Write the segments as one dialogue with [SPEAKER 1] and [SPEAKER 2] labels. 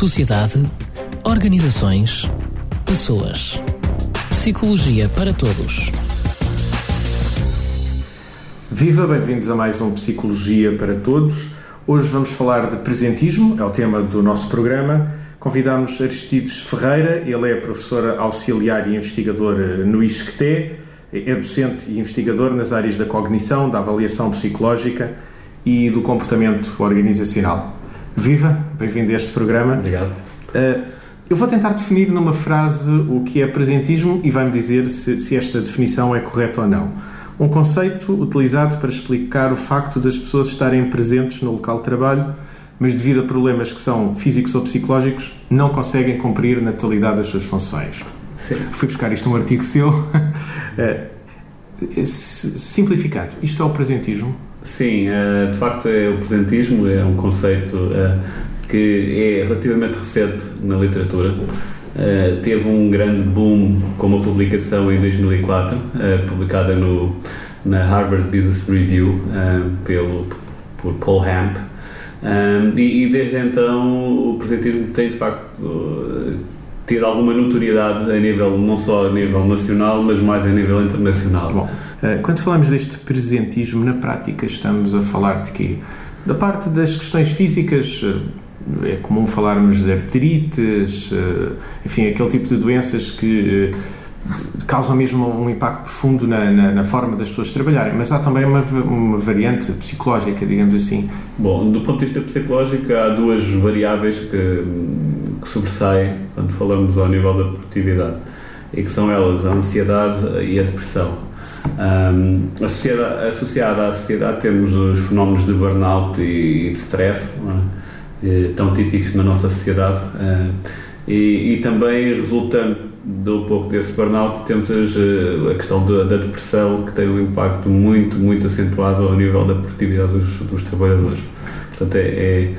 [SPEAKER 1] sociedade, organizações, pessoas. Psicologia para todos.
[SPEAKER 2] Viva, bem-vindos a mais um Psicologia para Todos. Hoje vamos falar de presentismo, é o tema do nosso programa. Convidamos Aristides Ferreira, ele é professor auxiliar e investigador no ISCTE, é docente e investigador nas áreas da cognição, da avaliação psicológica e do comportamento organizacional. Viva, bem-vindo a este programa.
[SPEAKER 3] Obrigado.
[SPEAKER 2] Uh, eu vou tentar definir numa frase o que é presentismo e vai-me dizer se, se esta definição é correta ou não. Um conceito utilizado para explicar o facto das pessoas estarem presentes no local de trabalho, mas devido a problemas que são físicos ou psicológicos, não conseguem cumprir na totalidade das suas funções. Sim. Fui buscar isto um artigo seu. uh, simplificado, isto é o presentismo?
[SPEAKER 3] Sim, uh, de facto é o presentismo, é um conceito uh, que é relativamente recente na literatura. Uh, teve um grande boom com uma publicação em 2004, publicada no, na Harvard Business Review pelo, por Paul Hamp. E, desde então o presentismo tem de facto tido alguma notoriedade a nível, não só a nível nacional, mas mais a nível internacional.
[SPEAKER 2] Bom. Eh, quando falamos deste presentismo, na prática estamos a falar de quê? Da parte das questões físicas, eh, é comum falarmos de artrites, eh, enfim, aquele tipo de doenças que causam mesmo um impacto profundo na, na, na, forma das pessoas trabalharem, mas há também uma, uma variante psicológica, digamos assim.
[SPEAKER 3] Bom, do ponto de vista psicológico, há duas variáveis que, que sobressaem quando falamos ao nível da produtividade, e que são elas a ansiedade e a depressão. Um, associada, associada à sociedade temos os fenómenos de burnout e, e de stress, é? tão típicos na nossa sociedade, uh, e, e, também resultando do pouco desse burnout temos uh, a questão da, da, depressão que tem um impacto muito, muito acentuado ao nível da produtividade dos, dos trabalhadores. Portanto, é,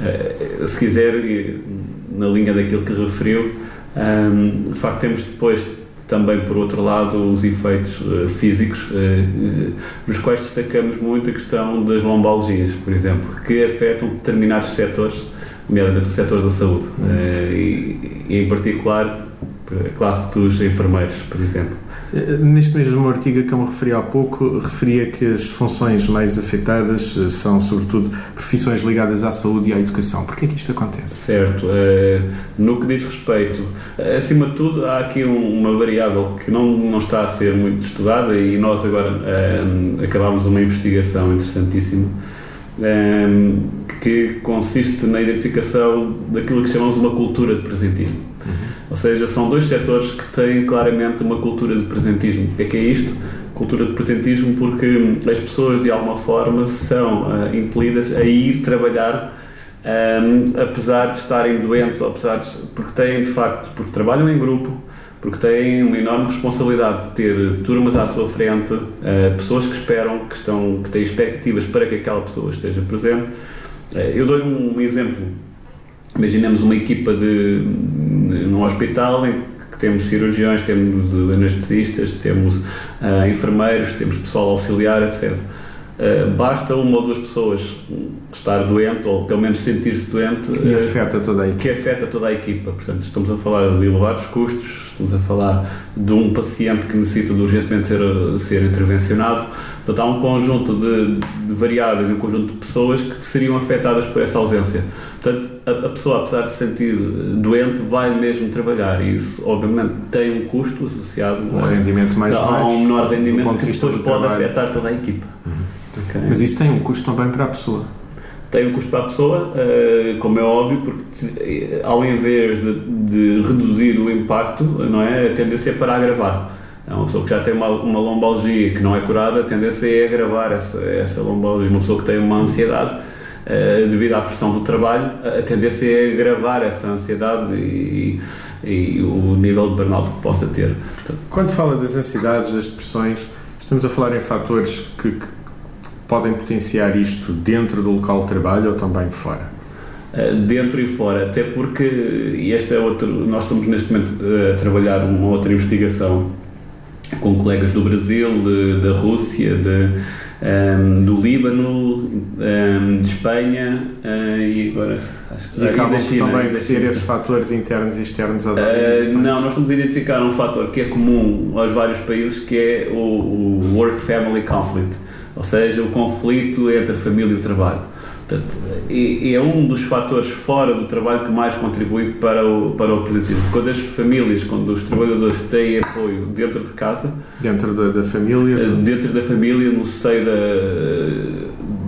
[SPEAKER 3] é, se quiser, na linha daquilo que referiu, um, de facto temos depois também, por outro lado, os efeitos uh, físicos, uh, nos quais destacamos muito a questão das lombalgias, por exemplo, que afetam determinados setores, nomeadamente o setor da saúde, e, e, em particular a classe dos enfermeiros, por exemplo.
[SPEAKER 2] Eh, neste mesmo artigo que eu me referi há pouco, referia que as funções mais afetadas eh, são, sobretudo, profissões ligadas à saúde e à educação. Por que é que isto acontece?
[SPEAKER 3] Certo. Eh, no que diz respeito, acima de tudo, há aqui uma variável que não, não está a ser muito estudada e nós agora acabámos uma investigação interessantíssima que consiste na identificação daquilo que chamamos uma cultura de presentismo. Ou seja, são dois setores que têm claramente uma cultura de presentismo. O que é que é isto? Cultura de presentismo porque as pessoas de alguma forma são uh, impelidas a ir trabalhar um, apesar de estarem doentes, apesar de, porque têm de facto, porque trabalham em grupo, porque têm uma enorme responsabilidade de ter turmas à sua frente, uh, pessoas que esperam, que, estão, que têm expectativas para que aquela pessoa esteja presente. Uh, eu dou um exemplo. Imaginemos uma equipa de, de num hospital em que temos cirurgiões, temos anestesistas, temos uh, enfermeiros, temos pessoal auxiliar, etc. Uh, basta uma ou duas pessoas estar doente ou pelo menos sentir-se doente
[SPEAKER 2] e afeta toda a equipa.
[SPEAKER 3] que afeta toda a equipa. Portanto, estamos a falar de elevados custos, estamos a falar de um paciente que necessita de urgentemente ser, ser intervencionado. Portanto, há um conjunto de, de variáveis, um conjunto de pessoas que seriam afetadas por essa ausência. Portanto, a, a, pessoa, apesar de se sentir doente, vai mesmo trabalhar e isso, obviamente, tem um custo associado
[SPEAKER 2] um rendimento mais
[SPEAKER 3] a, um menor rendimento que depois pode trabalho. afetar toda a equipa.
[SPEAKER 2] Uhum. Okay. Mas isso tem um custo também para a pessoa.
[SPEAKER 3] Tem um custo para a pessoa, eh, como é óbvio, porque ao invés de, de reduzir o impacto, não é, a tendência é para agravar. É uma pessoa que já tem uma, uma lombalgia que não é curada, a tendência é agravar essa, essa lombalgia. Uma pessoa que tem uma ansiedade, uh, devido à pressão do trabalho, a tendência é agravar essa ansiedade e, e o nível de burnout que possa ter.
[SPEAKER 2] Quando fala das ansiedades, das depressões, estamos a falar em fatores que, que podem potenciar isto dentro do local de trabalho ou também fora?
[SPEAKER 3] Uh, dentro e fora, até porque, e este é outro, nós estamos neste momento a trabalhar uma outra investigação com colegas do Brasil, de, da Rússia, de, um, do Líbano, um, de Espanha uh, e agora
[SPEAKER 2] acho que e acabam também por ter esses fatores internos e externos às
[SPEAKER 3] organizações? Uh, não, nós estamos a identificar um fator que é comum aos vários países que é o, o Work-Family Conflict, ou seja, o conflito entre a família e o trabalho. Portanto, é, é um dos fatores fora do trabalho que mais contribui para o, para o positivo. Quando as famílias, quando os trabalhadores têm apoio dentro de casa,
[SPEAKER 2] dentro da, da família,
[SPEAKER 3] eh, dentro da família, no seio da,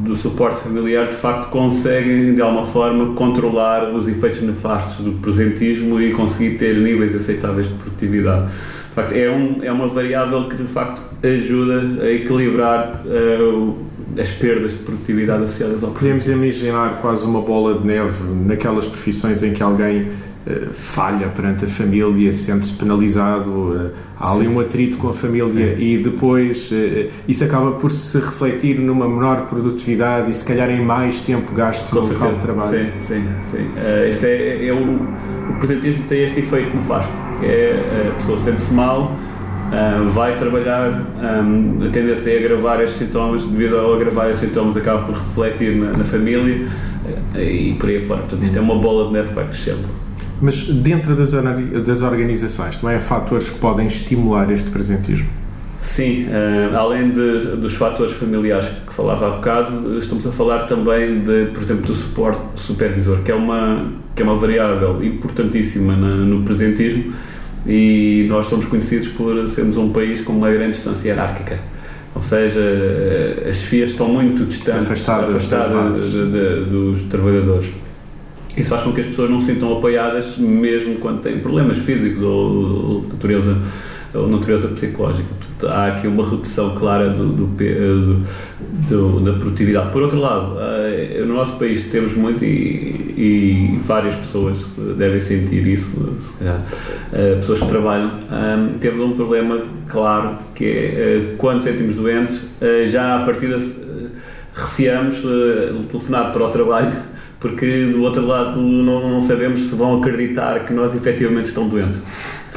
[SPEAKER 3] do suporte familiar, de facto conseguem de alguma forma controlar os efeitos nefastos do presentismo e conseguir ter níveis aceitáveis de produtividade. De facto, é, um, é uma variável que de facto ajuda a equilibrar uh, as perdas de produtividade associadas ao
[SPEAKER 2] Podemos imaginar quase uma bola de neve naquelas profissões em que alguém uh, falha perante a família, sente-se penalizado, uh, há ali um atrito com a família Sim. e depois uh, isso acaba por se refletir numa menor produtividade e se calhar em mais tempo gasto com no local de trabalho.
[SPEAKER 3] Sim, sim, sim. este é, é o, o presentismo tem este efeito nefasto, que é a pessoa sente-se mal Uh, vai trabalhar, um, a tendência é agravar estes sintomas, devido ao agravar estes sintomas acaba por refletir na, na família uh, e por aí fora. Portanto, isto é uma bola de neve que vai crescendo.
[SPEAKER 2] Mas dentro das, das organizações também há fatores que podem estimular este presentismo?
[SPEAKER 3] Sim, uh, além de, dos fatores familiares que falava há bocado, estamos a falar também, de, por exemplo, do suporte supervisor, que é uma, que é uma variável importantíssima na, no presentismo e nós somos conhecidos por sermos um país com uma grande distância hierárquica. Ou seja, as FIAs estão muito distantes, afastadas, afastadas de, de, dos trabalhadores. Isso faz com que as pessoas não se sintam apoiadas, mesmo quando têm problemas físicos ou, ou natureza ou natureza psicológica. Portanto, há aqui uma redução clara do, do, do, do, da produtividade. Por outro lado, eh, no nosso país temos muito e, e várias pessoas devem sentir isso, eh, pessoas que trabalham, temos um problema claro que é eh, quando sentimos doentes, já a partida receamos telefonar para o trabalho porque do outro lado não, não sabemos se vão acreditar que nós efetivamente estão doentes.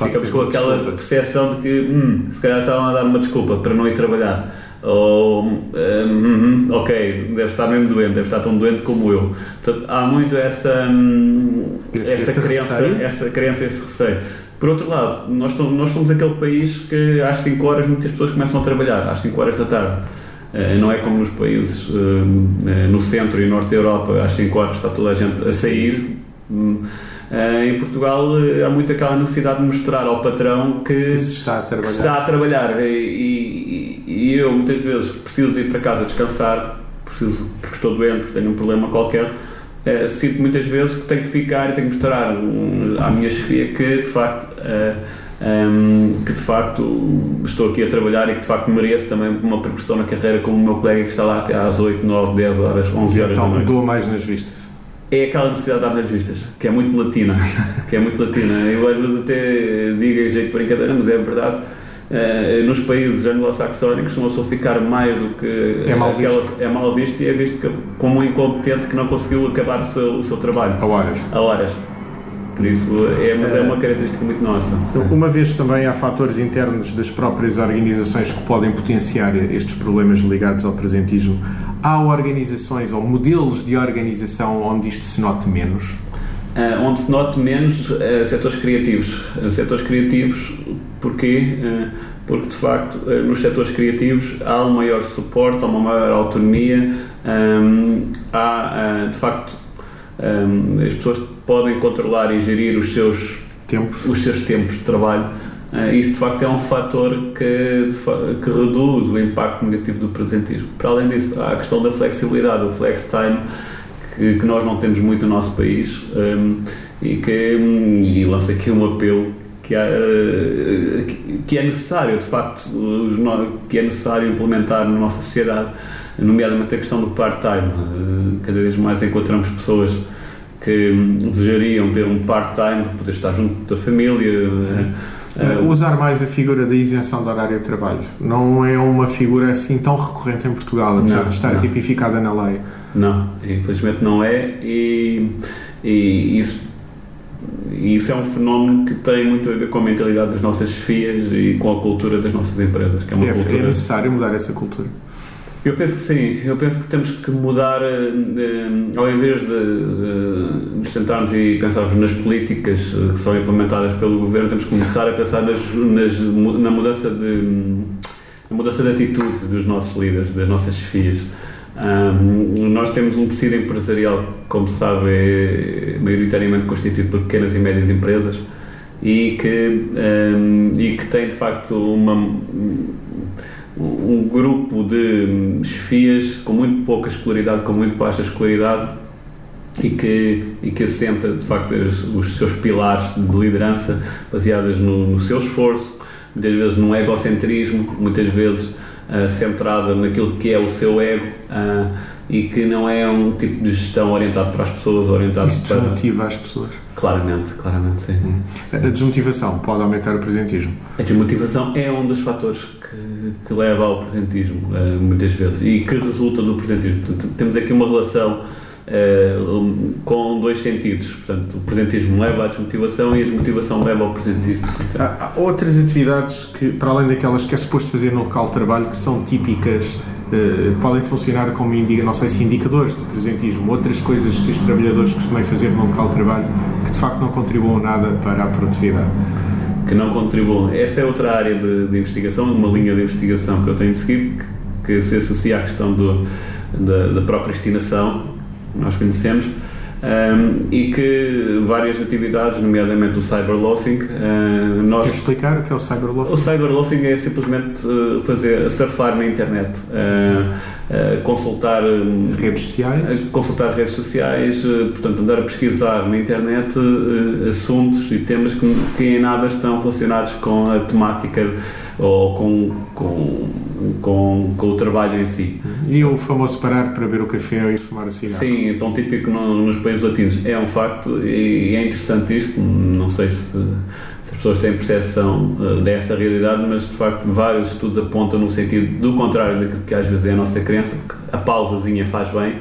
[SPEAKER 3] Ficamos com aquela percepção de que, hum, se calhar estavam a dar uma desculpa para não ir trabalhar. Ou, hum, hum, ok, deve estar mesmo doente, deve estar tão doente como eu. Portanto, há muito essa, hum, esse, essa, esse crença, essa crença, esse receio. Por outro lado, nós, nós somos aquele país que às 5 horas muitas pessoas começam a trabalhar, às 5 horas da tarde. Uh, não é como nos países uh, no centro e norte da Europa, às 5 horas está toda a gente a sair. Uh, em Portugal uh, há muito aquela necessidade de mostrar ao patrão que,
[SPEAKER 2] que se está a trabalhar.
[SPEAKER 3] Está a trabalhar. E, e, e, eu muitas vezes preciso ir para casa descansar, preciso, porque estou doente, porque tenho um problema qualquer. Uh, sinto muitas vezes que tenho que ficar e tenho que mostrar um, à minha chefia que de facto um, que de facto estou aqui a trabalhar e que de facto mereço também uma progressão na carreira como o meu colega que está lá até às 8, 9, 10 horas, 11 horas
[SPEAKER 2] então,
[SPEAKER 3] da noite.
[SPEAKER 2] dou mais nas vistas
[SPEAKER 3] é aquela necessidade de dar nas vistas, que é muito latina, que é muito latina. Eu às vezes até digo em jeito de brincadeira, mas é verdade. Uh, nos países anglo-saxónicos, uma pessoa ficar mais do que
[SPEAKER 2] é mal, aquela,
[SPEAKER 3] visto. é mal visto e é visto como um incompetente que não conseguiu acabar o seu, o seu trabalho.
[SPEAKER 2] A horas.
[SPEAKER 3] A horas. Por isso, é, mas é uma característica muito nossa.
[SPEAKER 2] Uma vez também há fatores internos das próprias organizações que podem potenciar estes problemas ligados ao presentismo. Há organizações ou modelos de organização onde isto se note menos?
[SPEAKER 3] Uh, onde se note menos uh, setores criativos. Uh, setores criativos, porquê? Uh, porque de facto nos setores criativos há um maior suporte, há uma maior autonomia, um, há de facto um, as pessoas podem controlar e gerir os seus
[SPEAKER 2] tempos,
[SPEAKER 3] os seus tempos de trabalho. Uh, isso de facto é um fator que, que reduz o impacto negativo do presentismo. Para além disso, há a questão da flexibilidade, o flex time, que, que nós não temos muito no nosso país um, e que e lança aqui um apelo que, há, que é necessário, de facto, que é necessário implementar na nossa sociedade nomeadamente a questão do part-time. Eh, cada vez mais encontramos pessoas que desejariam ter um part-time poder estar junto da família.
[SPEAKER 2] Uh, usar mais a figura da isenção do horário de trabalho. Não é uma figura assim tão recorrente em Portugal, apesar não, de estar não. tipificada na lei.
[SPEAKER 3] Não, infelizmente não é, e, e isso, isso é um fenómeno que tem muito a ver com a mentalidade das nossas FIAs e com a cultura das nossas empresas. Que é, uma
[SPEAKER 2] é,
[SPEAKER 3] cultura...
[SPEAKER 2] é necessário mudar essa cultura.
[SPEAKER 3] Eu penso que sim, eu penso que temos que mudar, ao invés de nos centrarmos e pensarmos nas políticas que são implementadas pelo governo, temos que começar a pensar nas, nas, na mudança de, na mudança de atitude dos nossos líderes, das nossas chefias. Um, nós temos um tecido empresarial, como se sabe, é maioritariamente constituído por pequenas e médias empresas e que, um, e que tem de facto uma, um grupo de chefias com muito pouca escolaridade, com muito baixa escolaridade e que, e que assenta de facto os, os seus pilares de liderança baseadas no, no seu esforço, muitas vezes num egocentrismo, muitas vezes uh, centrada naquilo que é o seu ego uh, e que não é um tipo de gestão orientado para as pessoas, orientado
[SPEAKER 2] Isso
[SPEAKER 3] para...
[SPEAKER 2] desmotiva as pessoas?
[SPEAKER 3] Claramente, claramente, sim. Hum.
[SPEAKER 2] A desmotivação pode aumentar o presentismo?
[SPEAKER 3] A desmotivação é um dos fatores que, que leva ao presentismo, uh, muitas vezes, e que resulta do presentismo. Portanto, temos aqui uma relação Uh, com dois sentidos. Portanto, o presentismo leva à desmotivação e a desmotivação leva ao presentismo.
[SPEAKER 2] Há, há, outras atividades que, para além daquelas que é suposto fazer no local de trabalho, que são típicas, uh, podem funcionar como, não sei se indicadores de presentismo, outras coisas que os trabalhadores costumam fazer no local de trabalho que de facto não contribuam nada para a produtividade.
[SPEAKER 3] Que não contribuam. Essa é outra área de, de investigação, uma linha de investigação que eu tenho seguido, que, que se associa à questão do, da, da procrastinação nós conhecemos, um, e que várias atividades, nomeadamente o cyberloafing, uh,
[SPEAKER 2] nós... Quer explicar o que é o cyberloafing?
[SPEAKER 3] O cyberloafing é simplesmente uh, fazer, surfar na internet, uh, consultar...
[SPEAKER 2] redes sociais?
[SPEAKER 3] consultar redes sociais, portanto andar a pesquisar na internet assuntos e temas que, que em nada estão relacionados com a temática ou com, com, com, com o trabalho em si.
[SPEAKER 2] E o famoso parar para beber o café e fumar o cigarro.
[SPEAKER 3] Sim, tão típico no, nos países latinos. É um facto e é interessante isto. Não sei se, as pessoas têm percepção uh, dessa realidade, mas de facto vários estudos apontam no sentido do contrário daquilo que às vezes é a nossa crença, que a pausazinha faz bem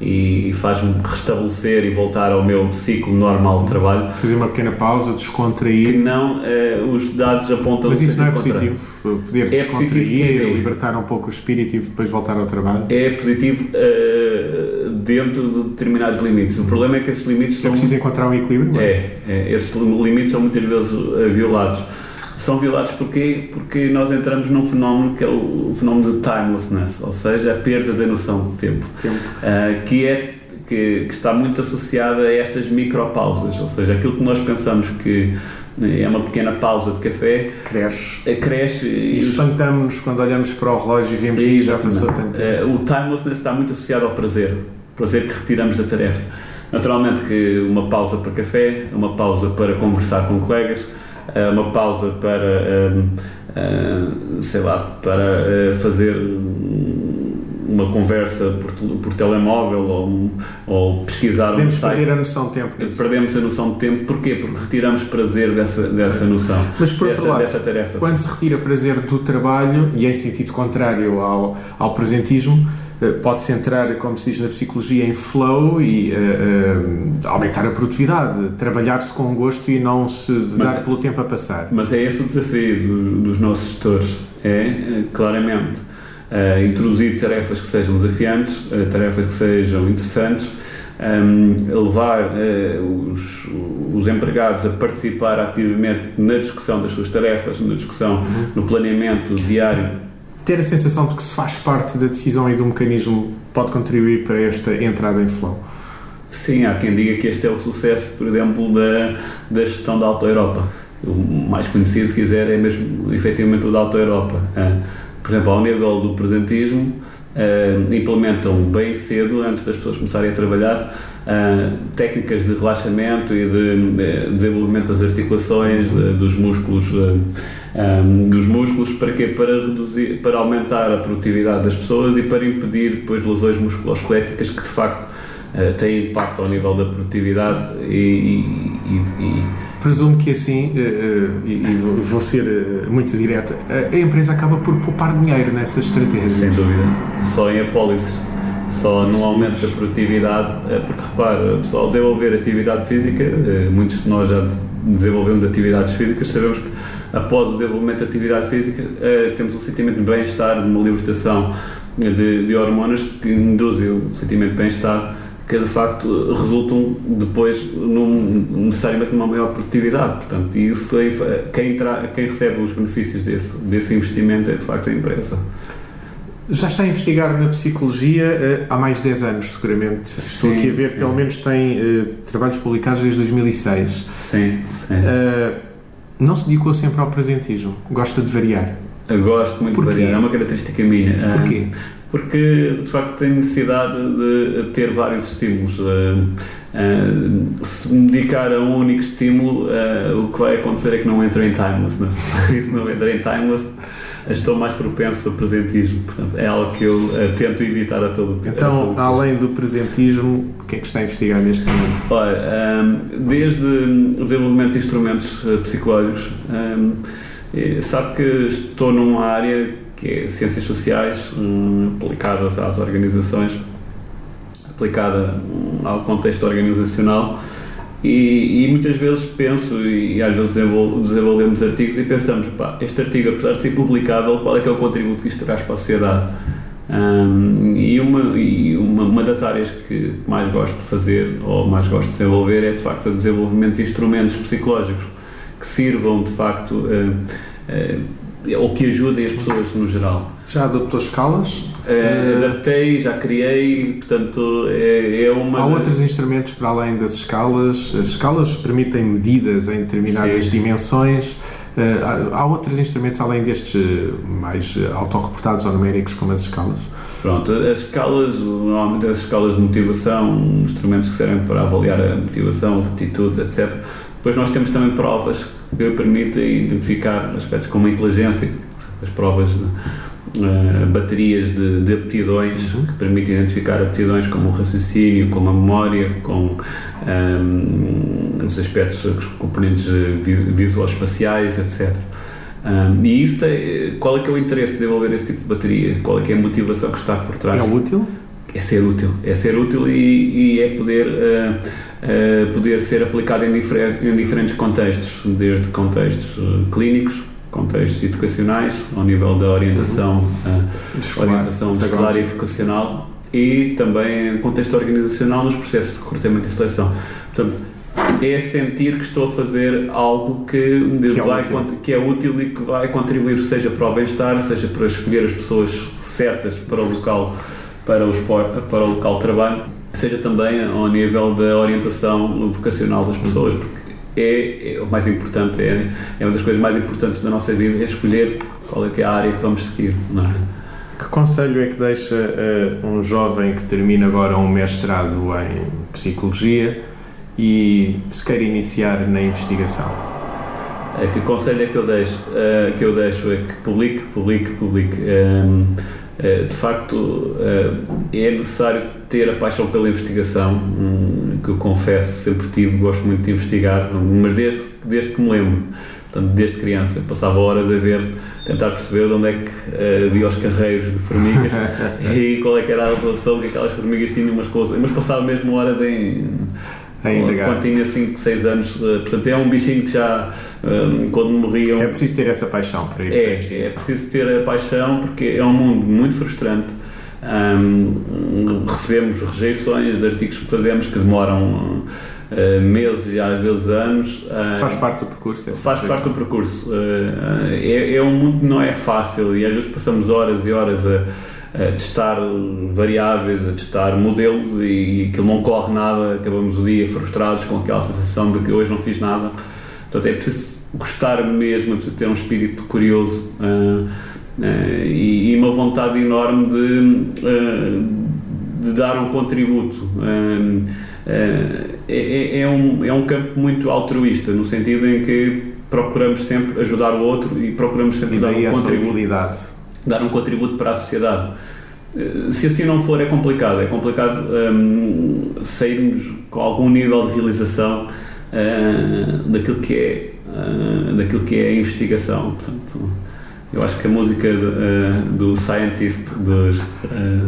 [SPEAKER 3] e faz-me restabelecer e voltar ao meu ciclo normal de trabalho.
[SPEAKER 2] Fazer uma pequena pausa, descontrair.
[SPEAKER 3] Que não, uh, os dados apontam
[SPEAKER 2] Mas isso não é positivo? Poder é descontrair, positivo libertar um pouco o espírito e depois voltar ao trabalho?
[SPEAKER 3] É positivo uh, dentro de determinados limites. O problema é que esses limites
[SPEAKER 2] é
[SPEAKER 3] são.
[SPEAKER 2] É preciso encontrar um equilíbrio?
[SPEAKER 3] É, é, esses limites são muitas vezes uh, violados são violados porquê? Porque nós entramos num fenómeno que é o, fenómeno de timelessness, ou seja, a perda da noção de tempo, tempo. Uh, que é que, que, está muito associada a estas micropausas, ou seja, aquilo que nós pensamos que é uma pequena pausa de café
[SPEAKER 2] cresce,
[SPEAKER 3] uh, cresce
[SPEAKER 2] e, espantamos-nos quando olhamos para o relógio e vemos que já passou tanto tempo.
[SPEAKER 3] Uh, o timelessness está muito associado ao prazer, prazer que retiramos da tarefa. Naturalmente que uma pausa para café, uma pausa para conversar com colegas, eh, uma pausa para, eh, eh, sei lá, para fazer uma conversa por, por telemóvel ou, ou pesquisar
[SPEAKER 2] Podemos um site. perder a noção de tempo.
[SPEAKER 3] Nisso. Perdemos a noção de tempo. Porquê? Porque retiramos prazer dessa, dessa noção,
[SPEAKER 2] Mas por
[SPEAKER 3] dessa,
[SPEAKER 2] outro lado,
[SPEAKER 3] dessa tarefa.
[SPEAKER 2] quando se retira prazer do trabalho, e em sentido contrário ao, ao presentismo, eh, pode-se entrar, como se diz na psicologia, em flow e uh, uh, aumentar a produtividade, trabalhar-se com gosto e não se dar é, pelo tempo a passar.
[SPEAKER 3] Mas é esse o desafio do, dos nossos gestores, é claramente uh, introduzir tarefas que sejam desafiantes, tarefas que sejam interessantes, um, ehm, levar os, os empregados a participar ativamente na discussão das suas tarefas, na discussão, uhum. no planeamento diário
[SPEAKER 2] ter a sensação de que se faz parte da decisão e do mecanismo pode contribuir para esta entrada em flow?
[SPEAKER 3] Sim, há quem diga que este é o sucesso, por exemplo, da, da gestão da Auto Europa. O mais conhecido, se quiser, é mesmo efetivamente o da Auto Europa. Ah, por exemplo, ao nível do presentismo, ah, implementam bem cedo, antes das pessoas começarem a trabalhar, ah, técnicas de relaxamento e de, desenvolvimento das articulações, dos músculos um, dos músculos para quê? Para reduzir, para aumentar a produtividade das pessoas e para impedir depois lesões musculoesqueléticas que de facto uh, têm impacto ao nível da produtividade e, e, e
[SPEAKER 2] presumo que assim, uh, uh, e, vou ser muito direta, a empresa acaba por poupar dinheiro nessa estratégia.
[SPEAKER 3] Sem dúvida, só em apólices, só no aumento da produtividade, porque repara, pessoal, desenvolver atividade física, muitos de nós já desenvolvemos atividades físicas, sabemos que após o desenvolvimento da atividade física, uh, temos um sentimento de bem-estar, de uma libertação de, de hormonas que induzem o sentimento de bem-estar que de facto resultam depois num, necessariamente numa maior produtividade. Portanto, isso quem, tra, quem recebe os benefícios desse, desse investimento é de facto a empresa.
[SPEAKER 2] Já está a investigar na psicologia uh, há mais de 10 anos, seguramente. Estou aqui a ver, sim. pelo menos tem uh, trabalhos publicados desde 2006.
[SPEAKER 3] Sim, sim.
[SPEAKER 2] Uh, não se dedicou sempre ao presentismo, gosta de variar.
[SPEAKER 3] Eu gosto muito Porquê? de variar, é uma característica minha.
[SPEAKER 2] Porquê?
[SPEAKER 3] porque de facto tenho necessidade de ter vários estímulos. se me dedicar a um único estímulo, o que vai acontecer é que não entro em timelessness. Se não entro em timeless, estou mais propenso ao presentismo. Portanto, é algo que eu uh, tento evitar a todo
[SPEAKER 2] tempo. Então,
[SPEAKER 3] todo
[SPEAKER 2] além do presentismo, o que é que está a investigar neste momento?
[SPEAKER 3] Olha, um, desde o desenvolvimento de instrumentos uh, psicológicos, um, sabe que estou numa área que é ciências sociais, um, aplicadas às organizações, aplicada ao contexto organizacional e, e, muitas vezes penso, e, às vezes desenvolvemos artigos e pensamos, pá, este artigo, apesar de ser publicável, qual é que é o contributo que isto traz para a sociedade? Um, e uma, e uma, uma das áreas que mais gosto de fazer, ou mais gosto de desenvolver, é de facto o desenvolvimento de instrumentos psicológicos que sirvam de facto uh, uh, ou que ajudem as pessoas no geral.
[SPEAKER 2] Já adotou escalas?
[SPEAKER 3] Uh, adaptei, já criei, portanto é, é uma.
[SPEAKER 2] Há outros instrumentos para além das escalas. As escalas permitem medidas em determinadas Sim. dimensões. Uh, há, há outros instrumentos além destes mais autorreportados ou numéricos, como as escalas?
[SPEAKER 3] Pronto, as escalas, normalmente as escalas de motivação, instrumentos que servem para avaliar a motivação, as atitudes, etc depois nós temos também provas que permitem identificar aspectos como a inteligência, as provas de uh, baterias de, de aptidões uhum. que permitem identificar aptidões como o raciocínio, como a memória, com um, ehm, os aspectos, os componentes visual-espaciais, etc. Um, e isso tem, qual é que é o interesse de desenvolver esse tipo de bateria? Qual é que é a motivação que está por trás?
[SPEAKER 2] É útil?
[SPEAKER 3] É ser útil, é ser útil e, e é poder uh, uh, poder ser aplicado em, difer em, diferentes contextos, desde contextos clínicos, contextos educacionais, ao nível da orientação, uhum. escolar, orientação escolar e vocacional e também contexto organizacional nos processos de recrutamento e seleção. Portanto, é sentir que estou a fazer algo que, que, é, vai, útil. que é útil e que vai contribuir, seja para o bem-estar, seja para escolher as pessoas certas para o local para, os, para o local de trabalho, seja também ao nível da orientação vocacional das pessoas, porque é, é, o mais importante, é, é uma das coisas mais importantes da nossa vida, é escolher qual é, é a área que vamos seguir. Não é?
[SPEAKER 2] Que conselho é que deixa uh, um jovem que termina agora um mestrado em Psicologia e se quer iniciar na investigação?
[SPEAKER 3] Uh, que conselho é que eu deixo? Uh, que eu deixo é que publique, publique, publique. Um, eh, de facto é necessário ter a paixão pela investigação, hum, que eu confesso sempre tive, gosto muito de investigar, mas desde, desde que me lembro, portanto, desde criança, passava horas a ver, tentar perceber de onde é que uh, havia os carreiros de formigas e qual é que era a relação que aquelas formigas tinham umas coisas, mas passava mesmo horas em quando tinha 5, 6 anos. Uh, portanto, é um bichinho que já, um, quando morriam.
[SPEAKER 2] É preciso ter essa paixão para ir
[SPEAKER 3] é, para É preciso ter a paixão porque é um mundo muito frustrante. Um, recebemos rejeições de artigos que fazemos que demoram uh, meses e às vezes anos.
[SPEAKER 2] Uh, faz parte do percurso.
[SPEAKER 3] Faz parte do percurso. Uh, é, é um mundo que não é fácil e às vezes passamos horas e horas a a testar variáveis, a testar modelos e, e aquilo não corre nada, acabamos o dia frustrados com aquela sensação de que hoje não fiz nada. Portanto, é preciso gostar mesmo, é preciso ter um espírito curioso uh, e, e, uma vontade enorme de, uh, de dar um contributo. É, é, é, um, é um campo muito altruísta, no sentido em que procuramos sempre ajudar o outro e procuramos sempre
[SPEAKER 2] e
[SPEAKER 3] dar
[SPEAKER 2] um
[SPEAKER 3] contributo.
[SPEAKER 2] Utilidade
[SPEAKER 3] dar um contributo para a sociedade. Eh, se assim não for, é complicado. É complicado ehm, sairmos com algum nível de realização daquilo, que é, daquilo que é a investigação. Portanto, eu acho que a música uh, do Scientist dos,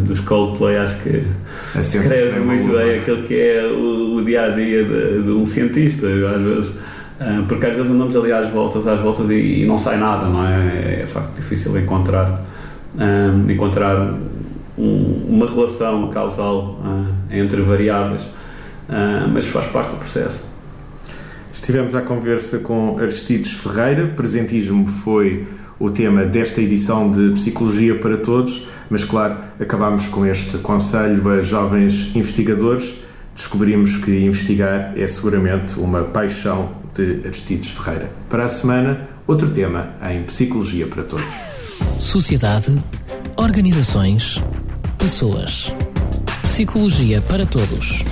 [SPEAKER 3] dos Coldplay acho que é escreve é muito bem aquilo que é o, o dia a dia de, de um cientista. Às vezes ah, porque às vezes andamos ali às voltas, às voltas e, e não sai nada, não é? É, é de facto difícil encontrar, um, encontrar um, uma relação causal uh, entre variáveis, uh, mas faz parte do processo.
[SPEAKER 2] Estivemos à conversa com Aristides Ferreira, presentismo foi o tema desta edição de Psicologia para Todos, mas claro, acabámos com este conselho a jovens investigadores. Descobrimos que investigar é seguramente uma paixão de Aristides Ferreira. Para a semana, outro tema em Psicologia para Todos.
[SPEAKER 1] Sociedade, organizações, pessoas. Psicologia para Todos